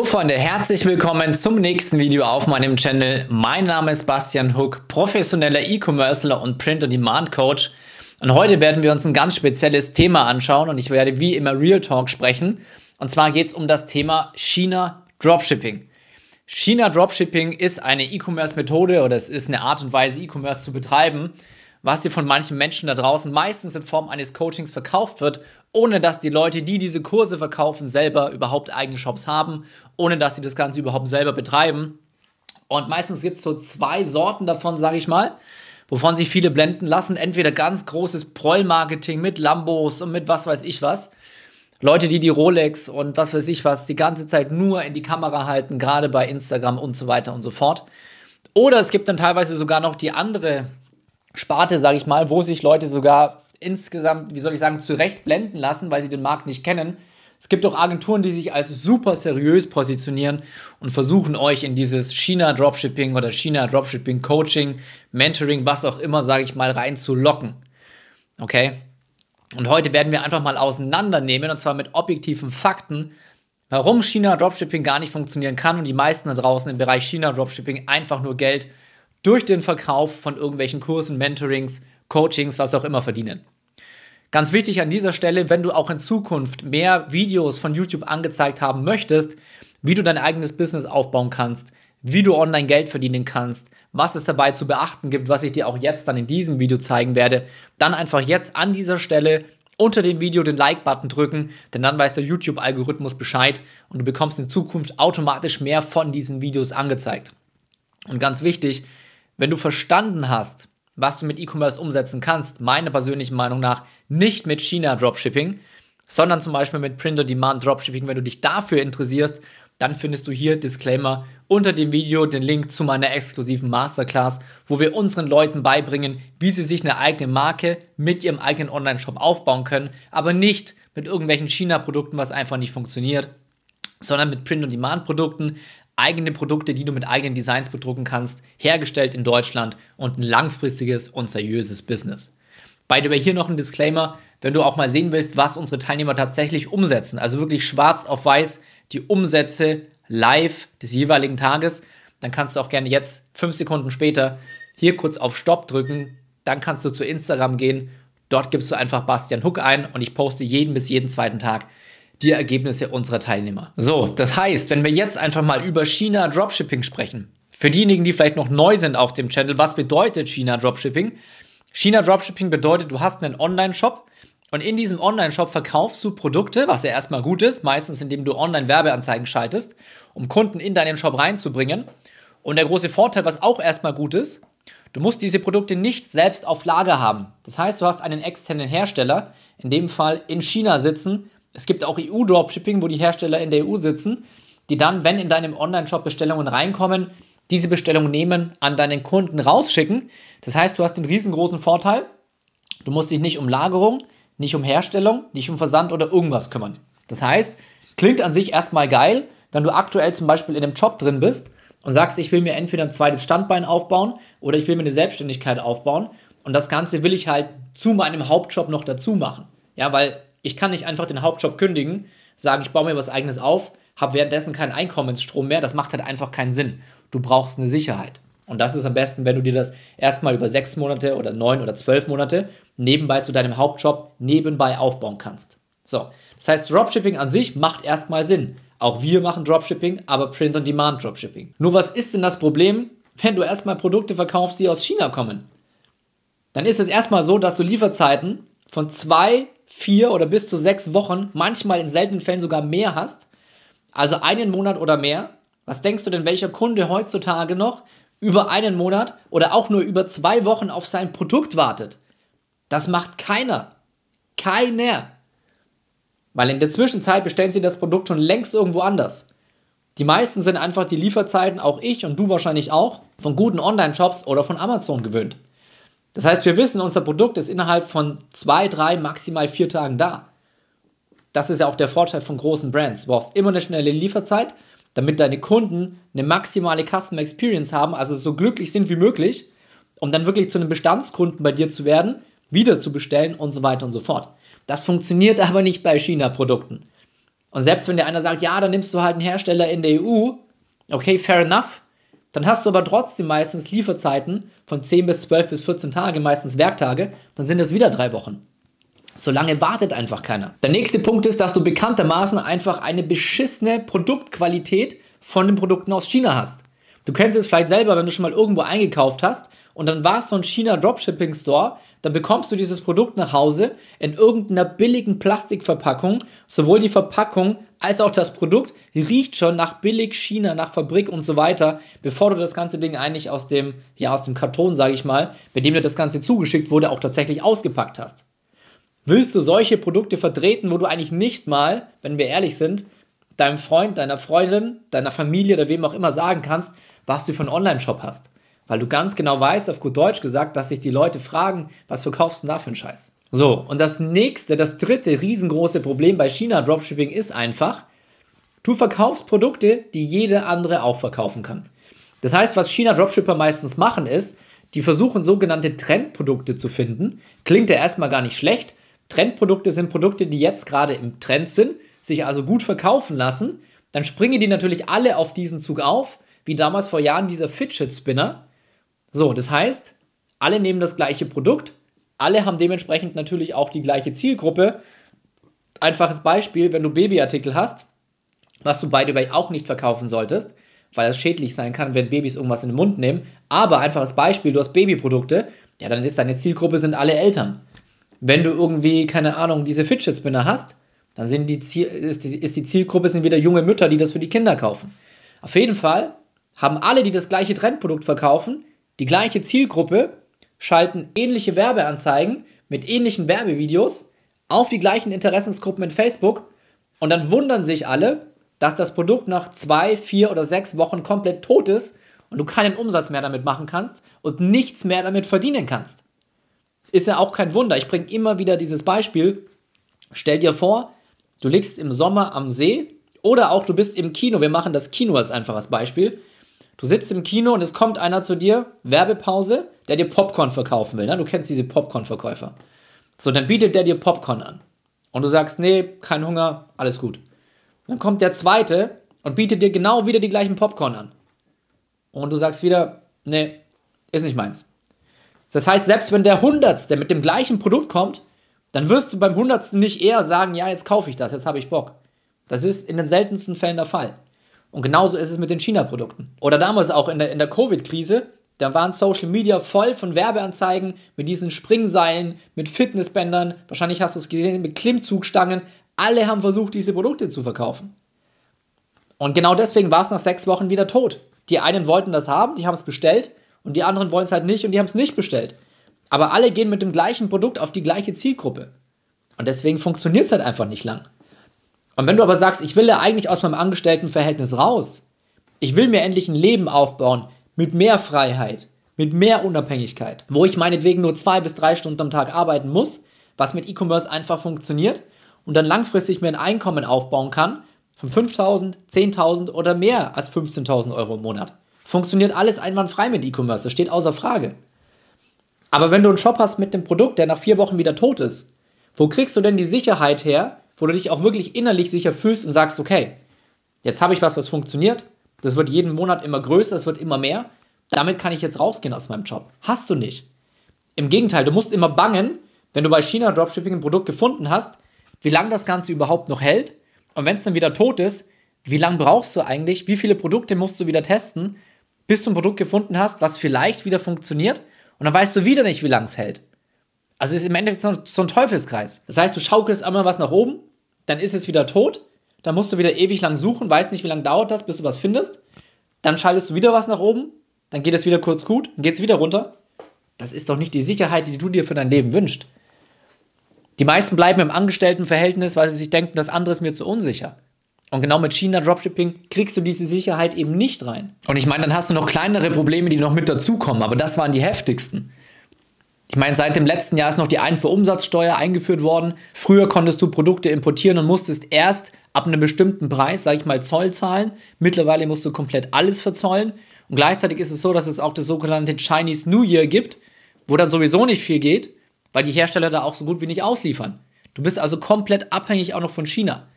So Freunde, herzlich willkommen zum nächsten Video auf meinem Channel. Mein Name ist Bastian Hook, professioneller E-Commercer und Print-on-Demand-Coach. Und heute werden wir uns ein ganz spezielles Thema anschauen und ich werde wie immer Real Talk sprechen. Und zwar geht es um das Thema China Dropshipping. China Dropshipping ist eine E-Commerce-Methode oder es ist eine Art und Weise, E-Commerce zu betreiben, was dir von manchen Menschen da draußen meistens in Form eines Coachings verkauft wird, ohne dass die Leute, die diese Kurse verkaufen, selber überhaupt eigene Shops haben, ohne dass sie das Ganze überhaupt selber betreiben. Und meistens gibt es so zwei Sorten davon, sage ich mal, wovon sich viele blenden lassen. Entweder ganz großes Proll-Marketing mit Lambos und mit was weiß ich was. Leute, die die Rolex und was weiß ich was die ganze Zeit nur in die Kamera halten, gerade bei Instagram und so weiter und so fort. Oder es gibt dann teilweise sogar noch die andere Sparte, sage ich mal, wo sich Leute sogar insgesamt, wie soll ich sagen, zurecht blenden lassen, weil sie den Markt nicht kennen. Es gibt auch Agenturen, die sich als super seriös positionieren und versuchen euch in dieses China Dropshipping oder China Dropshipping Coaching, Mentoring, was auch immer, sage ich mal, reinzulocken. Okay? Und heute werden wir einfach mal auseinandernehmen und zwar mit objektiven Fakten, warum China Dropshipping gar nicht funktionieren kann und die meisten da draußen im Bereich China Dropshipping einfach nur Geld durch den Verkauf von irgendwelchen Kursen, Mentorings, Coachings, was auch immer verdienen. Ganz wichtig an dieser Stelle, wenn du auch in Zukunft mehr Videos von YouTube angezeigt haben möchtest, wie du dein eigenes Business aufbauen kannst, wie du online Geld verdienen kannst, was es dabei zu beachten gibt, was ich dir auch jetzt dann in diesem Video zeigen werde, dann einfach jetzt an dieser Stelle unter dem Video den Like-Button drücken, denn dann weiß der YouTube-Algorithmus Bescheid und du bekommst in Zukunft automatisch mehr von diesen Videos angezeigt. Und ganz wichtig, wenn du verstanden hast, was du mit E-Commerce umsetzen kannst, meiner persönlichen Meinung nach nicht mit China Dropshipping, sondern zum Beispiel mit Print-on-Demand Dropshipping, wenn du dich dafür interessierst, dann findest du hier Disclaimer unter dem Video den Link zu meiner exklusiven Masterclass, wo wir unseren Leuten beibringen, wie sie sich eine eigene Marke mit ihrem eigenen Online-Shop aufbauen können, aber nicht mit irgendwelchen China-Produkten, was einfach nicht funktioniert, sondern mit Print-on-Demand-Produkten, eigene Produkte, die du mit eigenen Designs bedrucken kannst, hergestellt in Deutschland und ein langfristiges und seriöses Business. By the way, hier noch ein Disclaimer, wenn du auch mal sehen willst, was unsere Teilnehmer tatsächlich umsetzen, also wirklich schwarz auf weiß die Umsätze live des jeweiligen Tages, dann kannst du auch gerne jetzt, fünf Sekunden später, hier kurz auf Stopp drücken, dann kannst du zu Instagram gehen, dort gibst du einfach Bastian Hook ein und ich poste jeden bis jeden zweiten Tag die Ergebnisse unserer Teilnehmer. So, das heißt, wenn wir jetzt einfach mal über China Dropshipping sprechen, für diejenigen, die vielleicht noch neu sind auf dem Channel, was bedeutet China Dropshipping? China Dropshipping bedeutet, du hast einen Online-Shop und in diesem Online-Shop verkaufst du Produkte, was ja erstmal gut ist, meistens indem du Online-Werbeanzeigen schaltest, um Kunden in deinen Shop reinzubringen. Und der große Vorteil, was auch erstmal gut ist, du musst diese Produkte nicht selbst auf Lager haben. Das heißt, du hast einen externen Hersteller, in dem Fall in China sitzen, es gibt auch EU-Dropshipping, wo die Hersteller in der EU sitzen, die dann, wenn in deinem Online-Shop Bestellungen reinkommen, diese Bestellung nehmen, an deinen Kunden rausschicken. Das heißt, du hast den riesengroßen Vorteil, du musst dich nicht um Lagerung, nicht um Herstellung, nicht um Versand oder irgendwas kümmern. Das heißt, klingt an sich erstmal geil, wenn du aktuell zum Beispiel in einem Job drin bist und sagst, ich will mir entweder ein zweites Standbein aufbauen oder ich will mir eine Selbstständigkeit aufbauen und das Ganze will ich halt zu meinem Hauptjob noch dazu machen. Ja, weil ich kann nicht einfach den Hauptjob kündigen, sagen, ich baue mir was eigenes auf, habe währenddessen keinen Einkommensstrom mehr. Das macht halt einfach keinen Sinn. Du brauchst eine Sicherheit. Und das ist am besten, wenn du dir das erstmal über sechs Monate oder neun oder zwölf Monate nebenbei zu deinem Hauptjob nebenbei aufbauen kannst. So, das heißt, Dropshipping an sich macht erstmal Sinn. Auch wir machen Dropshipping, aber Print-on-Demand Dropshipping. Nur was ist denn das Problem, wenn du erstmal Produkte verkaufst, die aus China kommen? Dann ist es erstmal so, dass du Lieferzeiten von zwei vier oder bis zu sechs Wochen, manchmal in seltenen Fällen sogar mehr hast, also einen Monat oder mehr, was denkst du denn, welcher Kunde heutzutage noch über einen Monat oder auch nur über zwei Wochen auf sein Produkt wartet? Das macht keiner. Keiner. Weil in der Zwischenzeit bestellen sie das Produkt schon längst irgendwo anders. Die meisten sind einfach die Lieferzeiten, auch ich und du wahrscheinlich auch, von guten Online-Shops oder von Amazon gewöhnt. Das heißt, wir wissen, unser Produkt ist innerhalb von zwei, drei, maximal vier Tagen da. Das ist ja auch der Vorteil von großen Brands. Du brauchst immer eine schnelle Lieferzeit, damit deine Kunden eine maximale Customer Experience haben, also so glücklich sind wie möglich, um dann wirklich zu einem Bestandskunden bei dir zu werden, wieder zu bestellen und so weiter und so fort. Das funktioniert aber nicht bei China-Produkten. Und selbst wenn der einer sagt, ja, dann nimmst du halt einen Hersteller in der EU, okay, fair enough, dann hast du aber trotzdem meistens Lieferzeiten von 10 bis 12 bis 14 Tage, meistens Werktage, dann sind das wieder drei Wochen. So lange wartet einfach keiner. Der nächste Punkt ist, dass du bekanntermaßen einfach eine beschissene Produktqualität von den Produkten aus China hast. Du kennst es vielleicht selber, wenn du schon mal irgendwo eingekauft hast und dann warst du in China Dropshipping Store, dann bekommst du dieses Produkt nach Hause in irgendeiner billigen Plastikverpackung. Sowohl die Verpackung als auch das Produkt riecht schon nach billig China, nach Fabrik und so weiter, bevor du das ganze Ding eigentlich aus dem, ja, aus dem Karton, sage ich mal, bei dem dir das Ganze zugeschickt wurde, auch tatsächlich ausgepackt hast. Willst du solche Produkte vertreten, wo du eigentlich nicht mal, wenn wir ehrlich sind, deinem Freund, deiner Freundin, deiner Familie oder wem auch immer sagen kannst, was du für einen Online-Shop hast? Weil du ganz genau weißt, auf gut Deutsch gesagt, dass sich die Leute fragen, was verkaufst du denn da für einen Scheiß? So, und das nächste, das dritte riesengroße Problem bei China Dropshipping ist einfach, du verkaufst Produkte, die jede andere auch verkaufen kann. Das heißt, was China Dropshipper meistens machen ist, die versuchen sogenannte Trendprodukte zu finden. Klingt ja erstmal gar nicht schlecht. Trendprodukte sind Produkte, die jetzt gerade im Trend sind, sich also gut verkaufen lassen. Dann springen die natürlich alle auf diesen Zug auf, wie damals vor Jahren dieser Fidget Spinner. So, das heißt, alle nehmen das gleiche Produkt, alle haben dementsprechend natürlich auch die gleiche Zielgruppe. Einfaches Beispiel, wenn du Babyartikel hast, was du by the auch nicht verkaufen solltest, weil es schädlich sein kann, wenn Babys irgendwas in den Mund nehmen. Aber einfaches Beispiel, du hast Babyprodukte, ja, dann ist deine Zielgruppe sind alle Eltern. Wenn du irgendwie, keine Ahnung, diese Fidget Spinner hast, dann sind die Ziel, ist, die, ist die Zielgruppe sind wieder junge Mütter, die das für die Kinder kaufen. Auf jeden Fall haben alle, die das gleiche Trendprodukt verkaufen, die gleiche Zielgruppe schalten ähnliche Werbeanzeigen mit ähnlichen Werbevideos auf die gleichen Interessensgruppen in Facebook und dann wundern sich alle, dass das Produkt nach zwei, vier oder sechs Wochen komplett tot ist und du keinen Umsatz mehr damit machen kannst und nichts mehr damit verdienen kannst. Ist ja auch kein Wunder. Ich bringe immer wieder dieses Beispiel. Stell dir vor, du liegst im Sommer am See oder auch du bist im Kino. Wir machen das Kino als einfaches Beispiel. Du sitzt im Kino und es kommt einer zu dir, Werbepause, der dir Popcorn verkaufen will. Ne? Du kennst diese Popcorn-Verkäufer. So, dann bietet der dir Popcorn an. Und du sagst, nee, kein Hunger, alles gut. Dann kommt der zweite und bietet dir genau wieder die gleichen Popcorn an. Und du sagst wieder, nee, ist nicht meins. Das heißt, selbst wenn der Hundertste mit dem gleichen Produkt kommt, dann wirst du beim Hundertsten nicht eher sagen, ja, jetzt kaufe ich das, jetzt habe ich Bock. Das ist in den seltensten Fällen der Fall. Und genauso ist es mit den China-Produkten. Oder damals auch in der, in der Covid-Krise, da waren Social Media voll von Werbeanzeigen mit diesen Springseilen, mit Fitnessbändern, wahrscheinlich hast du es gesehen, mit Klimmzugstangen. Alle haben versucht, diese Produkte zu verkaufen. Und genau deswegen war es nach sechs Wochen wieder tot. Die einen wollten das haben, die haben es bestellt und die anderen wollen es halt nicht und die haben es nicht bestellt. Aber alle gehen mit dem gleichen Produkt auf die gleiche Zielgruppe. Und deswegen funktioniert es halt einfach nicht lang. Und wenn du aber sagst, ich will ja eigentlich aus meinem Angestelltenverhältnis raus, ich will mir endlich ein Leben aufbauen mit mehr Freiheit, mit mehr Unabhängigkeit, wo ich meinetwegen nur zwei bis drei Stunden am Tag arbeiten muss, was mit E-Commerce einfach funktioniert und dann langfristig mir ein Einkommen aufbauen kann von 5.000, 10.000 oder mehr als 15.000 Euro im Monat. Funktioniert alles einwandfrei mit E-Commerce, das steht außer Frage. Aber wenn du einen Shop hast mit dem Produkt, der nach vier Wochen wieder tot ist, wo kriegst du denn die Sicherheit her, wo du dich auch wirklich innerlich sicher fühlst und sagst, okay, jetzt habe ich was, was funktioniert, das wird jeden Monat immer größer, es wird immer mehr, damit kann ich jetzt rausgehen aus meinem Job. Hast du nicht. Im Gegenteil, du musst immer bangen, wenn du bei China Dropshipping ein Produkt gefunden hast, wie lange das Ganze überhaupt noch hält und wenn es dann wieder tot ist, wie lange brauchst du eigentlich, wie viele Produkte musst du wieder testen, bis du ein Produkt gefunden hast, was vielleicht wieder funktioniert und dann weißt du wieder nicht, wie lange es hält. Also es ist im Endeffekt so, ein Teufelskreis. Das heißt, du schaukelst einmal was nach oben, dann ist es wieder tot, dann musst du wieder ewig lang suchen, weißt nicht, wie lange dauert das, bis du was findest. Dann schaltest du wieder was nach oben, dann geht es wieder kurz gut, dann geht es wieder runter. Das ist doch nicht die Sicherheit, die du dir für dein Leben wünschst. Die meisten bleiben im Angestelltenverhältnis, weil sie sich denken, das andere ist mir zu unsicher. Und genau mit China Dropshipping kriegst du diese Sicherheit eben nicht rein. Und ich meine, dann hast du noch kleinere Probleme, die noch mit dazukommen, aber das waren die heftigsten. Ich meine, seit dem letzten Jahr ist noch die Einfuhrumsatzsteuer eingeführt worden. Früher konntest du Produkte importieren und musstest erst ab einem bestimmten Preis, sage ich mal, Zoll zahlen. Mittlerweile musst du komplett alles verzollen. Und gleichzeitig ist es so, dass es auch das sogenannte Chinese New Year gibt, wo dann sowieso nicht viel geht, weil die Hersteller da auch so gut wie nicht ausliefern. Du bist also komplett abhängig auch noch von China.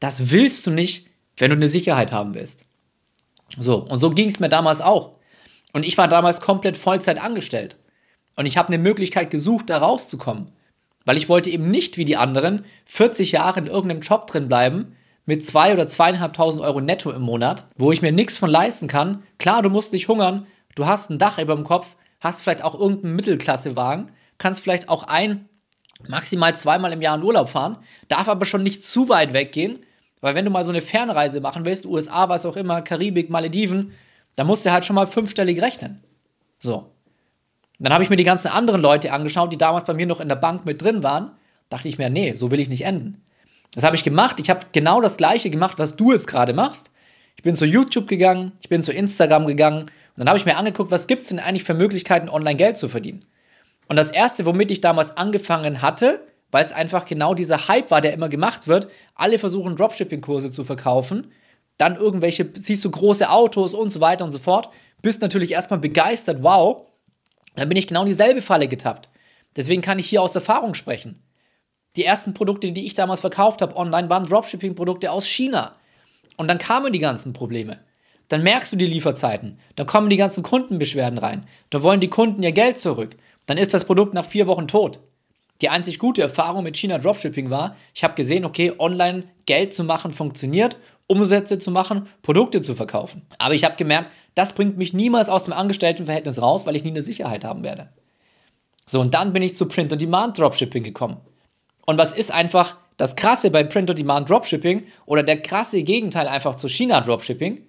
Das willst du nicht, wenn du eine Sicherheit haben willst. So, und so ging es mir damals auch. Und ich war damals komplett Vollzeit angestellt. Und ich habe eine Möglichkeit gesucht, da rauszukommen. Weil ich wollte eben nicht wie die anderen 40 Jahre in irgendeinem Job drin bleiben, mit zwei oder zweieinhalbtausend Euro netto im Monat, wo ich mir nichts von leisten kann. Klar, du musst nicht hungern, du hast ein Dach über dem Kopf, hast vielleicht auch irgendeinen Mittelklassewagen, kannst vielleicht auch ein, maximal zweimal im Jahr in Urlaub fahren, darf aber schon nicht zu weit weggehen, weil wenn du mal so eine Fernreise machen willst, USA, was auch immer, Karibik, Malediven, dann musst du halt schon mal fünfstellig rechnen. So. Dann habe ich mir die ganzen anderen Leute angeschaut, die damals bei mir noch in der Bank mit drin waren. Dachte ich mir, nee, so will ich nicht enden. Das habe ich gemacht. Ich habe genau das gleiche gemacht, was du jetzt gerade machst. Ich bin zu YouTube gegangen, ich bin zu Instagram gegangen und dann habe ich mir angeguckt, was gibt es denn eigentlich für Möglichkeiten, online Geld zu verdienen. Und das erste, womit ich damals angefangen hatte, weil es einfach genau dieser Hype war, der immer gemacht wird. Alle versuchen Dropshipping-Kurse zu verkaufen. Dann irgendwelche, siehst du große Autos und so weiter und so fort. Bist natürlich erstmal begeistert, wow. Dann bin ich genau in dieselbe Falle getappt. Deswegen kann ich hier aus Erfahrung sprechen. Die ersten Produkte, die ich damals verkauft habe online, waren Dropshipping-Produkte aus China. Und dann kamen die ganzen Probleme. Dann merkst du die Lieferzeiten. Dann kommen die ganzen Kundenbeschwerden rein. Da wollen die Kunden ihr Geld zurück. Dann ist das Produkt nach vier Wochen tot. Die einzig gute Erfahrung mit China Dropshipping war, ich habe gesehen, okay, online Geld zu machen funktioniert, Umsätze zu machen, Produkte zu verkaufen. Aber ich habe gemerkt, das bringt mich niemals aus dem Angestelltenverhältnis raus, weil ich nie eine Sicherheit haben werde. So, und dann bin ich zu Print-on-Demand Dropshipping gekommen. Und was ist einfach das Krasse bei Print-on-Demand Dropshipping oder der krasse Gegenteil einfach zu China Dropshipping?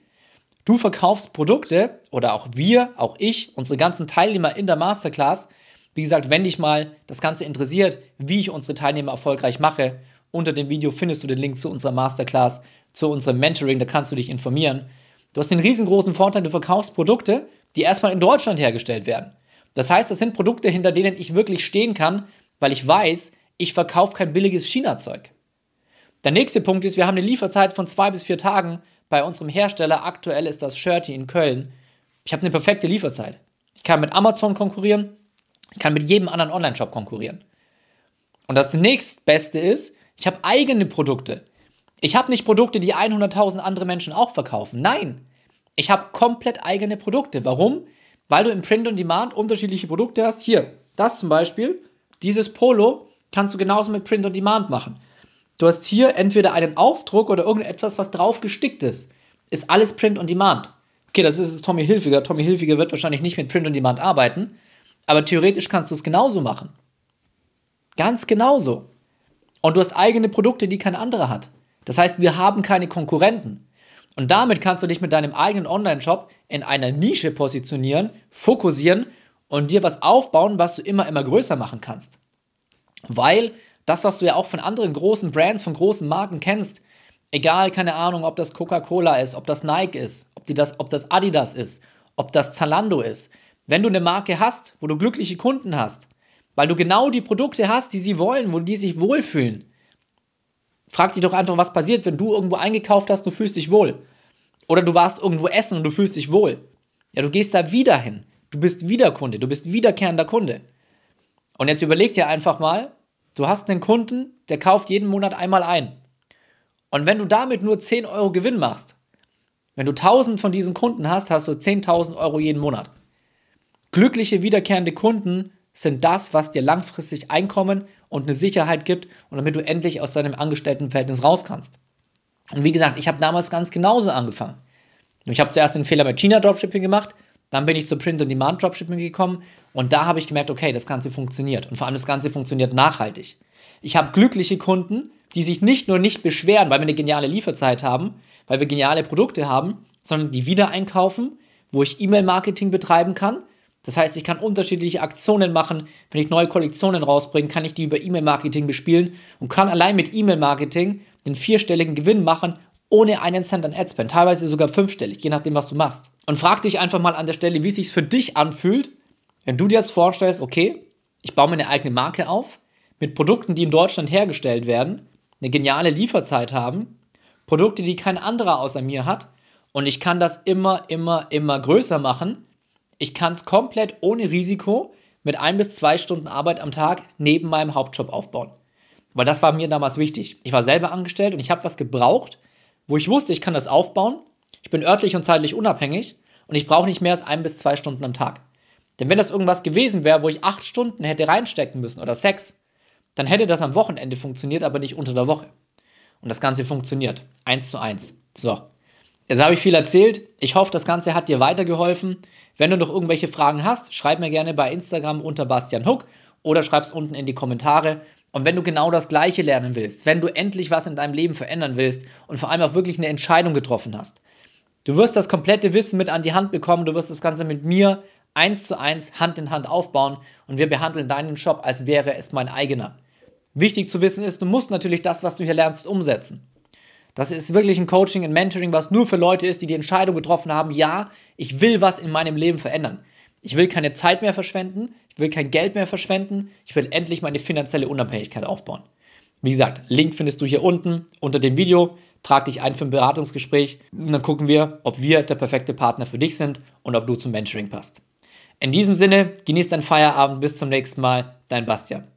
Du verkaufst Produkte oder auch wir, auch ich, unsere ganzen Teilnehmer in der Masterclass wie gesagt, wenn dich mal das Ganze interessiert, wie ich unsere Teilnehmer erfolgreich mache, unter dem Video findest du den Link zu unserer Masterclass, zu unserem Mentoring, da kannst du dich informieren. Du hast den riesengroßen Vorteil, du verkaufst Produkte, die erstmal in Deutschland hergestellt werden. Das heißt, das sind Produkte, hinter denen ich wirklich stehen kann, weil ich weiß, ich verkaufe kein billiges China-Zeug. Der nächste Punkt ist, wir haben eine Lieferzeit von zwei bis vier Tagen bei unserem Hersteller. Aktuell ist das Shirty in Köln. Ich habe eine perfekte Lieferzeit. Ich kann mit Amazon konkurrieren, kann mit jedem anderen Online-Shop konkurrieren. Und das nächstbeste ist, ich habe eigene Produkte. Ich habe nicht Produkte, die 100.000 andere Menschen auch verkaufen. Nein, ich habe komplett eigene Produkte. Warum? Weil du im Print on Demand unterschiedliche Produkte hast. Hier, das zum Beispiel, dieses Polo kannst du genauso mit Print on Demand machen. Du hast hier entweder einen Aufdruck oder irgendetwas, was drauf gestickt ist. Ist alles Print on Demand. Okay, das ist es Tommy Hilfiger. Tommy Hilfiger wird wahrscheinlich nicht mit Print on Demand arbeiten, aber theoretisch kannst du es genauso machen. Ganz genauso. Und du hast eigene Produkte, die kein anderer hat. Das heißt, wir haben keine Konkurrenten. Und damit kannst du dich mit deinem eigenen Online-Shop in einer Nische positionieren, fokussieren und dir was aufbauen, was du immer, immer größer machen kannst. Weil das, was du ja auch von anderen großen Brands, von großen Marken kennst, egal, keine Ahnung, ob das Coca-Cola ist, ob das Nike ist, ob, die das, ob das Adidas ist, ob das Zalando ist, wenn du eine Marke hast, wo du glückliche Kunden hast, weil du genau die Produkte hast, die sie wollen, wo die sich wohlfühlen, frag dich doch einfach, was passiert, wenn du irgendwo eingekauft hast, du fühlst dich wohl. Oder du warst irgendwo essen und du fühlst dich wohl. Ja, du gehst da wieder hin. Du bist wieder Kunde, du bist wiederkehrender Kunde. Und jetzt überleg dir einfach mal, du hast einen Kunden, der kauft jeden Monat einmal ein. Und wenn du damit nur 10 Euro Gewinn machst, wenn du 1000 von diesen Kunden hast, hast du 10.000 Euro jeden Monat. Glückliche wiederkehrende Kunden sind das, was dir langfristig Einkommen und eine Sicherheit gibt und damit du endlich aus deinem Angestelltenverhältnis raus kannst. Und wie gesagt, ich habe damals ganz genauso angefangen. Ich habe zuerst den Fehler mit China Dropshipping gemacht, dann bin ich zu Print-on-Demand Dropshipping gekommen und da habe ich gemerkt, okay, das Ganze funktioniert und vor allem das Ganze funktioniert nachhaltig. Ich habe glückliche Kunden, die sich nicht nur nicht beschweren, weil wir eine geniale Lieferzeit haben, weil wir geniale Produkte haben, sondern die wieder einkaufen, wo ich E-Mail-Marketing betreiben kann, das heißt, ich kann unterschiedliche Aktionen machen. Wenn ich neue Kollektionen rausbringe, kann ich die über E-Mail-Marketing bespielen und kann allein mit E-Mail-Marketing den vierstelligen Gewinn machen, ohne einen Cent an Adspend. Teilweise sogar fünfstellig, je nachdem, was du machst. Und frag dich einfach mal an der Stelle, wie es sich für dich anfühlt, wenn du dir jetzt vorstellst, okay, ich baue mir eine eigene Marke auf, mit Produkten, die in Deutschland hergestellt werden, eine geniale Lieferzeit haben, Produkte, die kein anderer außer mir hat, und ich kann das immer, immer, immer größer machen ich kann es komplett ohne Risiko mit ein bis zwei Stunden Arbeit am Tag neben meinem Hauptjob aufbauen. Weil das war mir damals wichtig. Ich war selber angestellt und ich habe was gebraucht, wo ich wusste, ich kann das aufbauen. Ich bin örtlich und zeitlich unabhängig und ich brauche nicht mehr als ein bis zwei Stunden am Tag. Denn wenn das irgendwas gewesen wäre, wo ich acht Stunden hätte reinstecken müssen oder sechs, dann hätte das am Wochenende funktioniert, aber nicht unter der Woche. Und das Ganze funktioniert. Eins zu eins. So. Jetzt habe ich viel erzählt. Ich hoffe, das Ganze hat dir weitergeholfen. Wenn du noch irgendwelche Fragen hast, schreib mir gerne bei Instagram unter Bastian Huck oder schreib es unten in die Kommentare. Und wenn du genau das Gleiche lernen willst, wenn du endlich was in deinem Leben verändern willst und vor allem auch wirklich eine Entscheidung getroffen hast, du wirst das komplette Wissen mit an die Hand bekommen, du wirst das Ganze mit mir eins zu eins Hand in Hand aufbauen und wir behandeln deinen Shop, als wäre es mein eigener. Wichtig zu wissen ist, du musst natürlich das, was du hier lernst, umsetzen. Das ist wirklich ein Coaching, ein Mentoring, was nur für Leute ist, die die Entscheidung getroffen haben, ja, ich will was in meinem Leben verändern. Ich will keine Zeit mehr verschwenden, ich will kein Geld mehr verschwenden, ich will endlich meine finanzielle Unabhängigkeit aufbauen. Wie gesagt, Link findest du hier unten unter dem Video. Trag dich ein für ein Beratungsgespräch und dann gucken wir, ob wir der perfekte Partner für dich sind und ob du zum Mentoring passt. In diesem Sinne, genieß deinen Feierabend, bis zum nächsten Mal, dein Bastian.